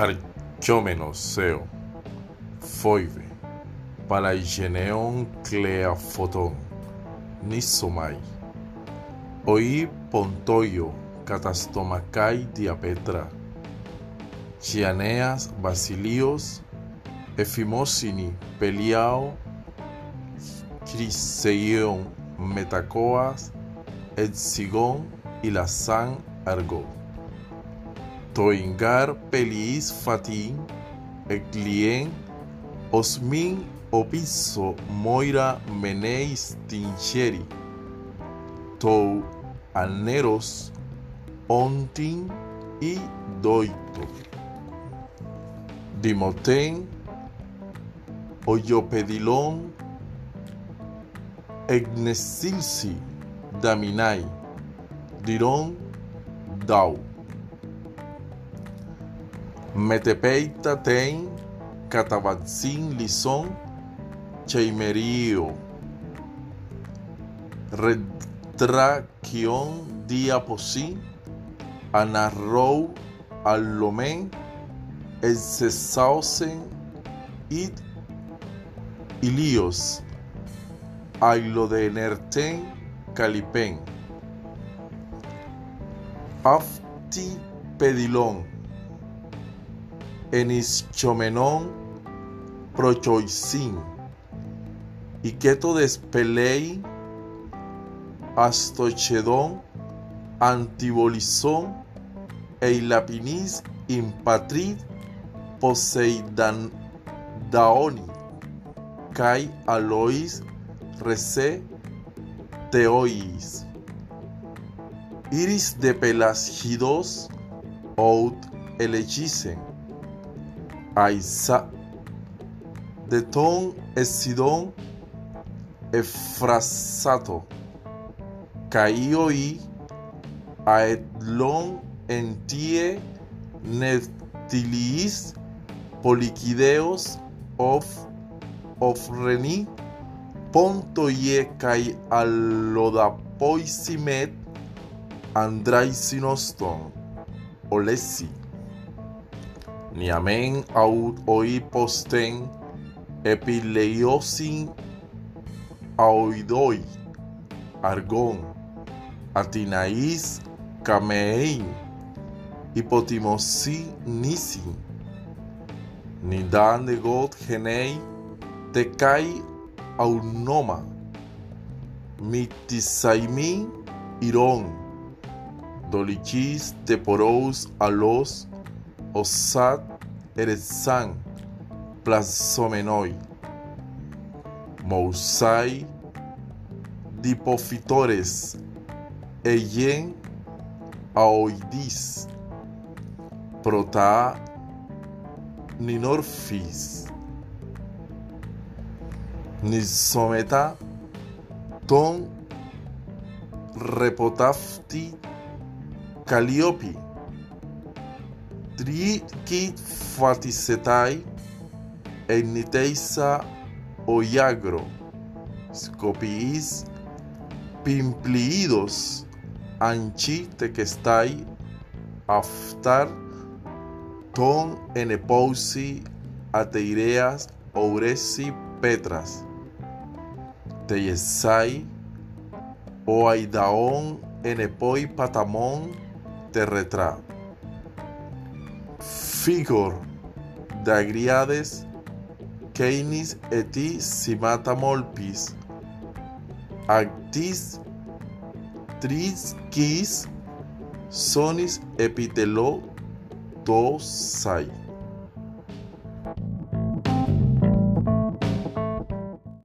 Αρχιομένος εο, φοίβε, παλαιγένεων κλεαφότων, νισομαί, οἱ ποντοῦς καταστομακαί διαπέτρα, Τιανέας Βασιλίως, Εφιμόσινι Πελιαο, Χρισεγγεών, Μετακόας, Ετσιγόν, Ηλασάν, Αργό. Toingar Pelis Fatin, Eclien, Osmin Opiso Moira Meneis Tincheri, Tou Aneros, Ontin y Doito. Dimoten, Oyopedilon, Egnesilsi, Daminai, Dirón, Dau. Metepeita tem, Catabatzin, Lison, Cheimerio. Retraquion, Diaposí, Anarrou, Allomen, Elsesausen, Id, Ilios, Ailo de Nerten, Calipen. Afti Pedilón, Enischomenón, Prochoisin, Iqueto Despelei, Astochedón, Antibolizón, Eilapinis, Impatrid, Poseidan Daoni, Kai Alois, Rece, Teois. Iris de pelasgidos, out elechisen. Aisa, de ton esidón, efrasato. Caioi, aetlon entie, neptilis, poliquideos, of, ofreni, pontoie kai allodapoisimet, andraisinoston, olesi. Niamen aut oi posten, epileiosin, aoidoi, argon, atinaís, camein, hipotimosi nisi. Nidan de god genei, te kai aunoma, mitisaimi irón, dolichis teporous alos, osat eretzan, plazomenoi, mousai, dipofitores, eyen, aoidis, prota, ninorfis, nisometa, ton, repotafti, Calliope, Trikit fatisetai, Enniteisa Oyagro, Scopiis, Pimpliidos, Anchi tequestai, Aftar, Ton enepousi, Ateireas, Ouresi, Petras, Teyesai, Oaidaon, Enepoi, Patamón, Terretra. Figor, Dagriades, Keinis eti Simatamolpis, Actis, Trisquis, Sonis epitelo, Tosai.